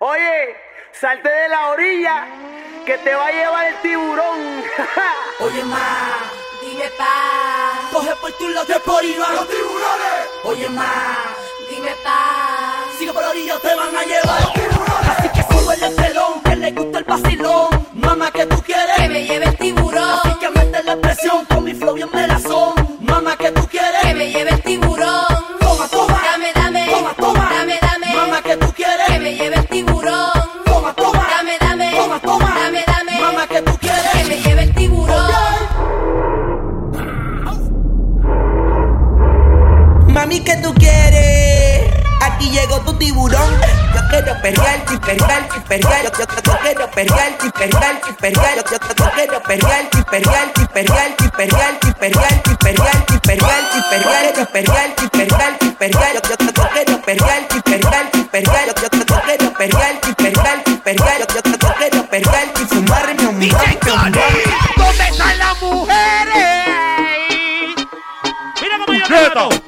Oye, salte de la orilla, que te va a llevar el tiburón. Oye, ma, dime pa. Coge por tu lado de por ir a los tiburones. Oye, ma, dime pa. Sigue por la orilla, te van a llevar los tiburones. Así que sube el telón, que le gusta el vacilón. Mamá, que tú quieres? Que me lleve el tiburón. Tiburón. Yo quiero perrear, perrear, perrear. Yo, yo, yo quiero perrear, perrear, perrear. Yo, yo, yo quiero perrear, perrear, perrear, perrear, perrear, perrear, perrear, perrear, y perrear, perrear, perrear. Yo, yo, yo quiero perrear, y perrear, perrear. Yo, yo, yo quiero perrear, perrear, perrear. Yo, yo, yo quiero perrear, y fumarme un blanco. ¿Dónde están las mujeres? Mira cómo yo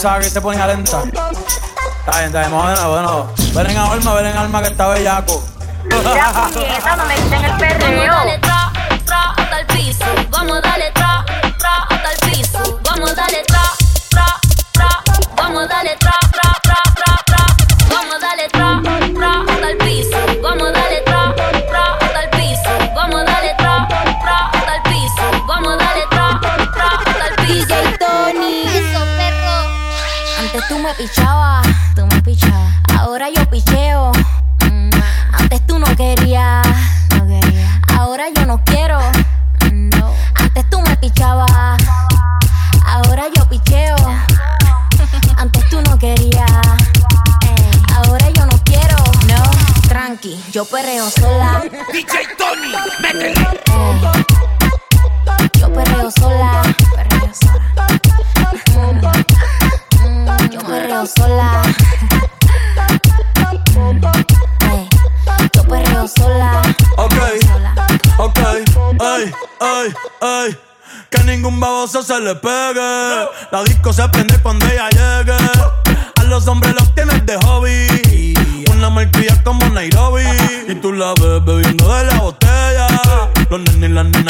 pensaba que te ponía lenta. Está bien, está bien, vamos de nuevo. Ven en alma, ven en alma que está bellaco. Puñeta, no me quiten el Vamos perreo. dale tra, tra hasta el piso. Vamos dale tra, tra hasta el piso. Vamos dale tra, me pichabas, tú me pichabas. Ahora yo picheo. Mm, Antes tú no querías, no quería. Ahora yo no quiero. No. Antes tú me pichabas. Ahora yo picheo. Antes tú no querías. Ey, Ahora yo no quiero. No. Tranqui, yo perreo sola. DJ Tony, métele. Ey. Yo perreo sola. Perreo sola. Ey. Yo perreo sola. Ok, ok, ey, ey, ey. Que ningún baboso se le pegue. La disco se prende cuando ella llegue. A los hombres los tienes de hobby. Una marquilla como Nairobi. Y tú la ves bebiendo de la botella. Los nenes y las nenas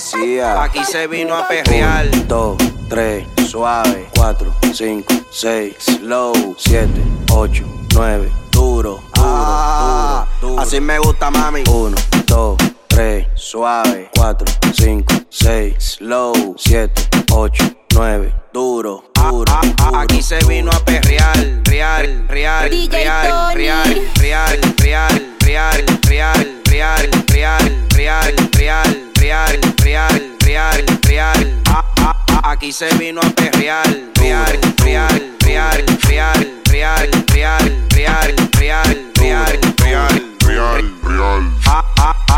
Policía. Aquí se vino a perrear. 2, 3, suave. 4, 5, 6, slow. 7, 8, 9, duro, duro, duro, Así me gusta, mami. 1, 2, 3, suave. 4, 5, 6, slow. 7, 8, 9, duro, duro, Aquí se vino a perrear. Real, real, DJ real, real, real, real, real, real, real, real, real, real, real, Aquí se vino a perrear, real, real, real, real, real, real, real, real, real, real, real, real.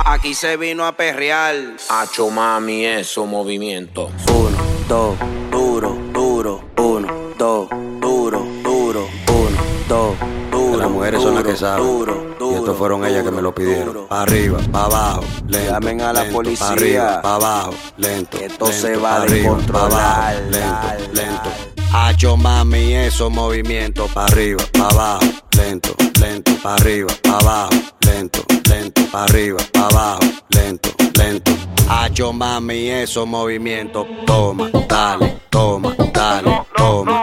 Aquí se vino a perrear. Hacho mami eso movimiento. Uno, dos, duro, duro, uno, dos, duro, duro, uno, dos, duro. Las mujeres son las que saben. Esto fueron ellas que me lo pidieron. Pa arriba, pa abajo, lento. Llamen a la policía. Pa arriba, pa abajo, lento. Esto se va a descontrolar. Lento, lento. Hacho mami, esos movimientos. Pa arriba, pa abajo, lento, lento. Pa arriba, pa abajo, lento, lento. Pa arriba, pa abajo, lento, lento. Hacho mami, esos movimientos. Toma, dale, toma, dale, toma.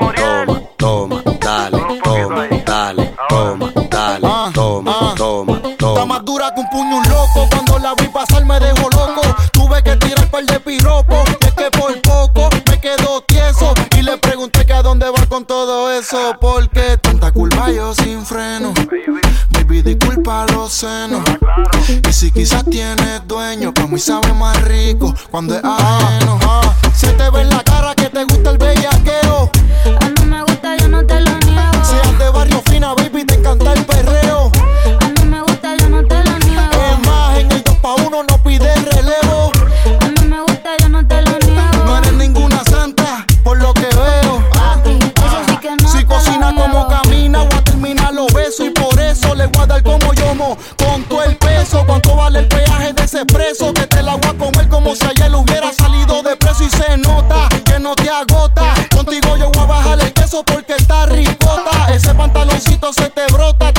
Y si quizás tienes dueño, como y sabe más rico cuando es ajeno. Se te ve en la cara que te gusta el bellaqueo. brota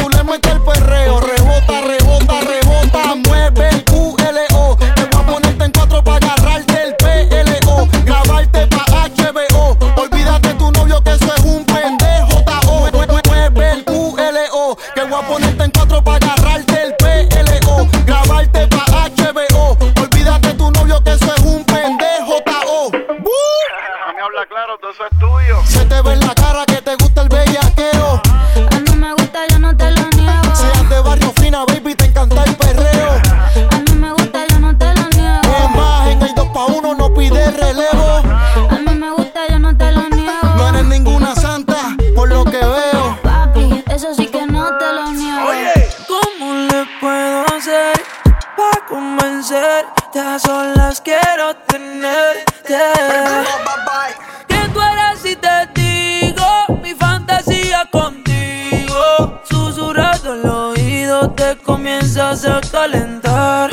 comienzas a calentar.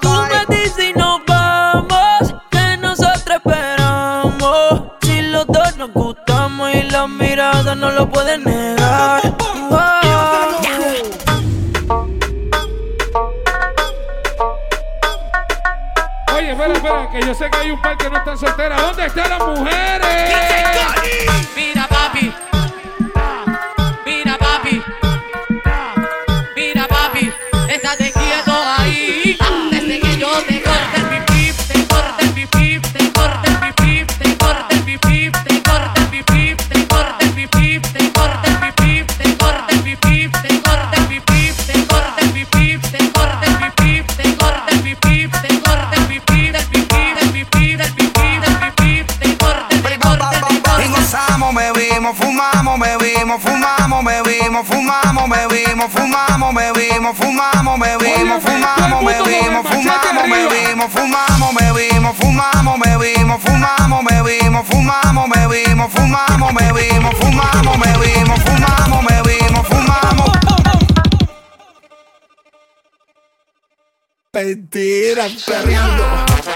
Tú me dices y nos vamos, que nosotros esperamos. Si los dos nos gustamos y las miradas no lo pueden negar. espera, espera, que yo sé que hay un par que no están solteras. ¿Dónde están las mujeres? Mira, papi. bebimos, fumamos, bebimos, fumamos, bebimos, fumamos, bebimos, fumamos, bebimos, fumamos, bebimos, fumamos, bebimos, fumamos, bebimos, fumamos, bebimos, fumamos, bebimos, fumamos, bebimos, fumamos, bebimos, fumamos, bebimos, fumamos. Mentira, perreando.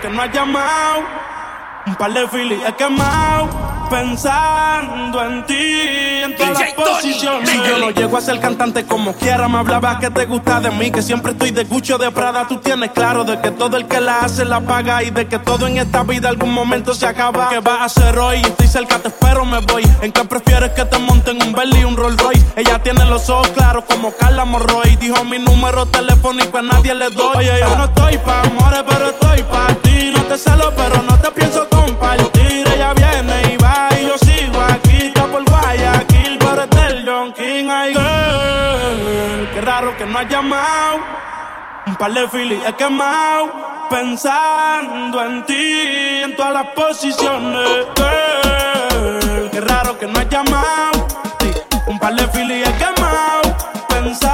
que no ha llamado. Un par de filis he quemado pensando en ti. Si yo no llego a ser cantante como quiera, me hablaba que te gusta de mí, que siempre estoy de Gucci o de Prada. Tú tienes claro de que todo el que la hace la paga y de que todo en esta vida algún momento se acaba. ¿Qué vas a hacer hoy? Estoy cerca, te espero, me voy. ¿En qué prefieres que te monten un Bentley y un Rolls Royce? Ella tiene los ojos claros como Carla Morroy. Dijo mi número telefónico a nadie le doy. Oye, yo no estoy pa' amores, pero estoy pa' ti. No te celo, pero no te pienso compartir. Ella que no has llamado. Un par de filis he quemado. Pensando en ti, en todas las posiciones. Girl, qué raro que no has llamado. Un par de filis he quemado. Pensando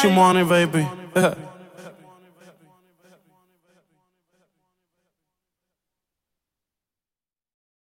She want it, baby.